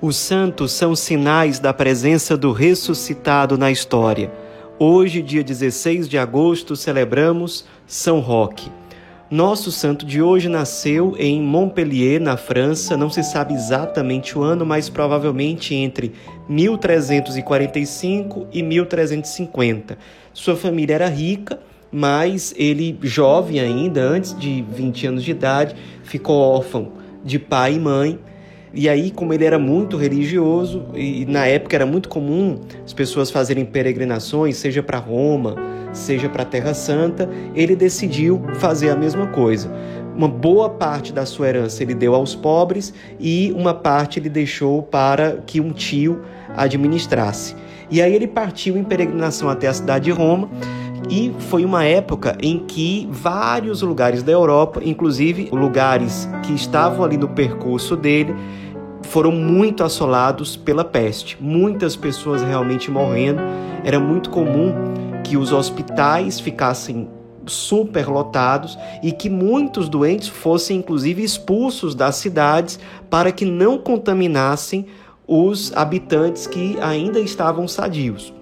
Os santos são sinais da presença do ressuscitado na história. Hoje, dia 16 de agosto, celebramos São Roque. Nosso santo de hoje nasceu em Montpellier, na França, não se sabe exatamente o ano, mas provavelmente entre 1345 e 1350. Sua família era rica, mas ele, jovem ainda, antes de 20 anos de idade, ficou órfão de pai e mãe e aí, como ele era muito religioso, e na época era muito comum as pessoas fazerem peregrinações, seja para Roma, seja para a Terra Santa, ele decidiu fazer a mesma coisa. Uma boa parte da sua herança ele deu aos pobres e uma parte ele deixou para que um tio administrasse. E aí ele partiu em peregrinação até a cidade de Roma. E foi uma época em que vários lugares da Europa, inclusive lugares que estavam ali no percurso dele, foram muito assolados pela peste. Muitas pessoas realmente morrendo. Era muito comum que os hospitais ficassem superlotados e que muitos doentes fossem inclusive expulsos das cidades para que não contaminassem os habitantes que ainda estavam sadios.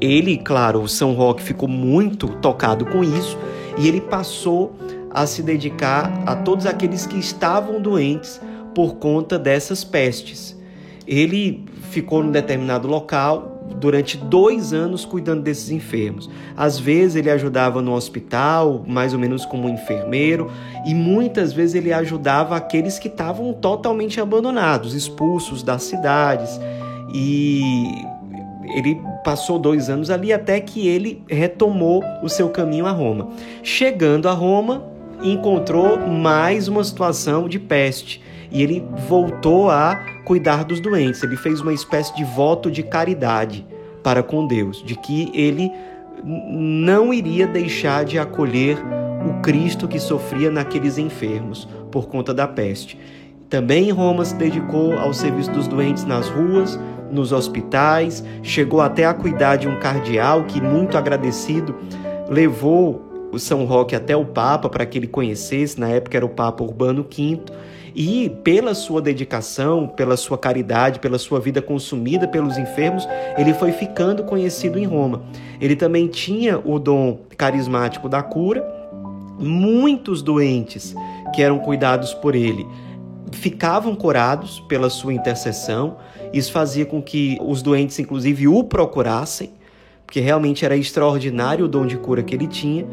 Ele, claro, o São Roque ficou muito tocado com isso e ele passou a se dedicar a todos aqueles que estavam doentes por conta dessas pestes. Ele ficou num determinado local durante dois anos cuidando desses enfermos. Às vezes ele ajudava no hospital, mais ou menos como enfermeiro, e muitas vezes ele ajudava aqueles que estavam totalmente abandonados, expulsos das cidades. E ele passou dois anos ali até que ele retomou o seu caminho a Roma. Chegando a Roma, encontrou mais uma situação de peste e ele voltou a cuidar dos doentes. Ele fez uma espécie de voto de caridade para com Deus, de que ele não iria deixar de acolher o Cristo que sofria naqueles enfermos por conta da peste. Também em Roma se dedicou ao serviço dos doentes nas ruas, nos hospitais, chegou até a cuidar de um cardeal que, muito agradecido, levou o São Roque até o Papa para que ele conhecesse, na época era o Papa Urbano V, e pela sua dedicação, pela sua caridade, pela sua vida consumida pelos enfermos, ele foi ficando conhecido em Roma. Ele também tinha o dom carismático da cura. Muitos doentes que eram cuidados por ele ficavam curados pela sua intercessão. Isso fazia com que os doentes, inclusive, o procurassem, porque realmente era extraordinário o dom de cura que ele tinha.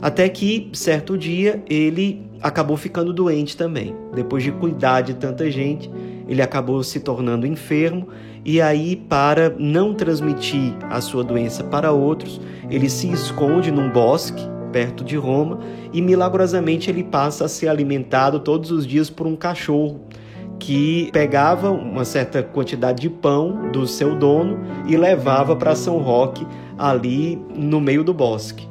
Até que, certo dia, ele acabou ficando doente também. Depois de cuidar de tanta gente, ele acabou se tornando enfermo e aí para não transmitir a sua doença para outros, ele se esconde num bosque perto de Roma e milagrosamente ele passa a ser alimentado todos os dias por um cachorro que pegava uma certa quantidade de pão do seu dono e levava para São Roque ali no meio do bosque.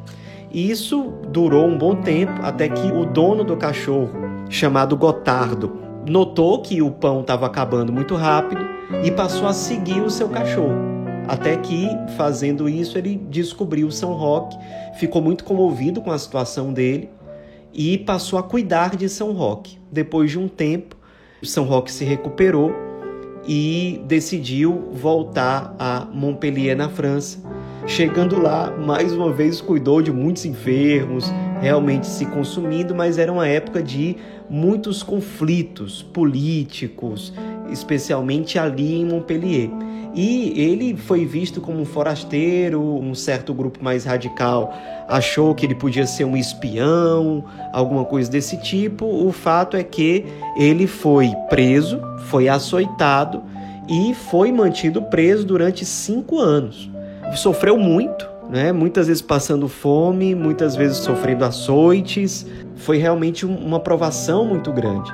Isso durou um bom tempo até que o dono do cachorro, chamado Gotardo, notou que o pão estava acabando muito rápido e passou a seguir o seu cachorro. Até que, fazendo isso, ele descobriu São Roque, ficou muito comovido com a situação dele e passou a cuidar de São Roque. Depois de um tempo, São Roque se recuperou e decidiu voltar a Montpellier, na França, Chegando lá, mais uma vez cuidou de muitos enfermos, realmente se consumindo, mas era uma época de muitos conflitos políticos, especialmente ali em Montpellier. E ele foi visto como um forasteiro, um certo grupo mais radical achou que ele podia ser um espião, alguma coisa desse tipo. O fato é que ele foi preso, foi açoitado e foi mantido preso durante cinco anos sofreu muito, né? Muitas vezes passando fome, muitas vezes sofrendo açoites. Foi realmente uma provação muito grande.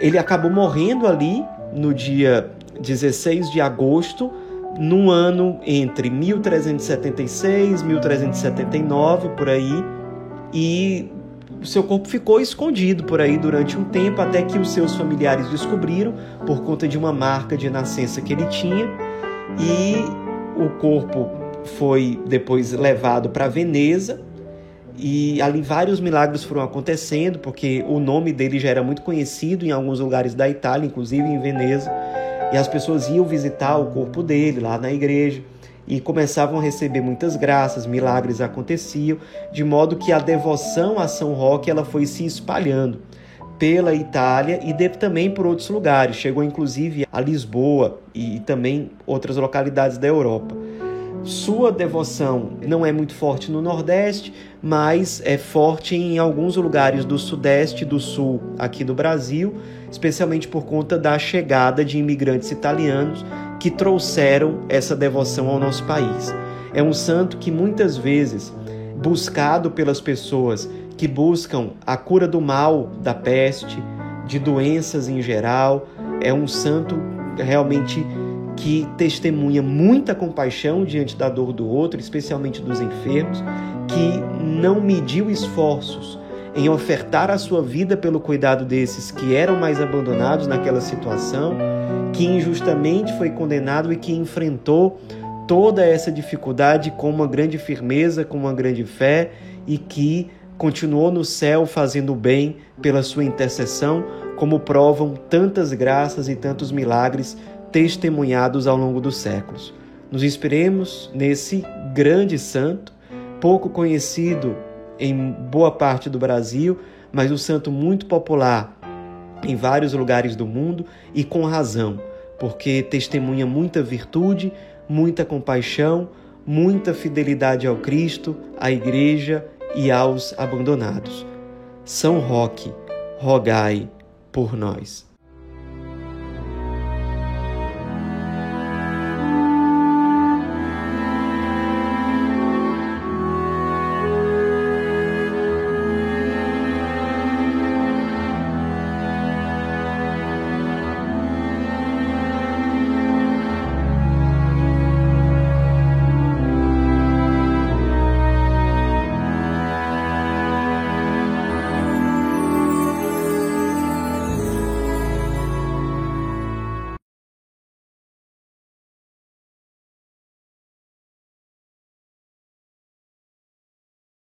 Ele acabou morrendo ali no dia 16 de agosto, num ano entre 1376 e 1379, por aí, e o seu corpo ficou escondido por aí durante um tempo, até que os seus familiares descobriram, por conta de uma marca de nascença que ele tinha, e o corpo foi depois levado para Veneza e ali vários milagres foram acontecendo, porque o nome dele já era muito conhecido em alguns lugares da Itália, inclusive em Veneza. E as pessoas iam visitar o corpo dele lá na igreja e começavam a receber muitas graças, milagres aconteciam, de modo que a devoção a São Roque ela foi se espalhando pela Itália e também por outros lugares. Chegou inclusive a Lisboa e também outras localidades da Europa. Sua devoção não é muito forte no Nordeste, mas é forte em alguns lugares do Sudeste e do Sul aqui do Brasil, especialmente por conta da chegada de imigrantes italianos que trouxeram essa devoção ao nosso país. É um santo que muitas vezes buscado pelas pessoas que buscam a cura do mal, da peste, de doenças em geral. É um santo realmente que testemunha muita compaixão diante da dor do outro, especialmente dos enfermos, que não mediu esforços em ofertar a sua vida pelo cuidado desses que eram mais abandonados naquela situação, que injustamente foi condenado e que enfrentou toda essa dificuldade com uma grande firmeza, com uma grande fé e que continuou no céu fazendo o bem pela sua intercessão, como provam tantas graças e tantos milagres testemunhados ao longo dos séculos. Nos inspiremos nesse grande santo, pouco conhecido em boa parte do Brasil, mas um santo muito popular em vários lugares do mundo e com razão, porque testemunha muita virtude, muita compaixão, muita fidelidade ao Cristo, à Igreja e aos abandonados. São Roque, rogai por nós.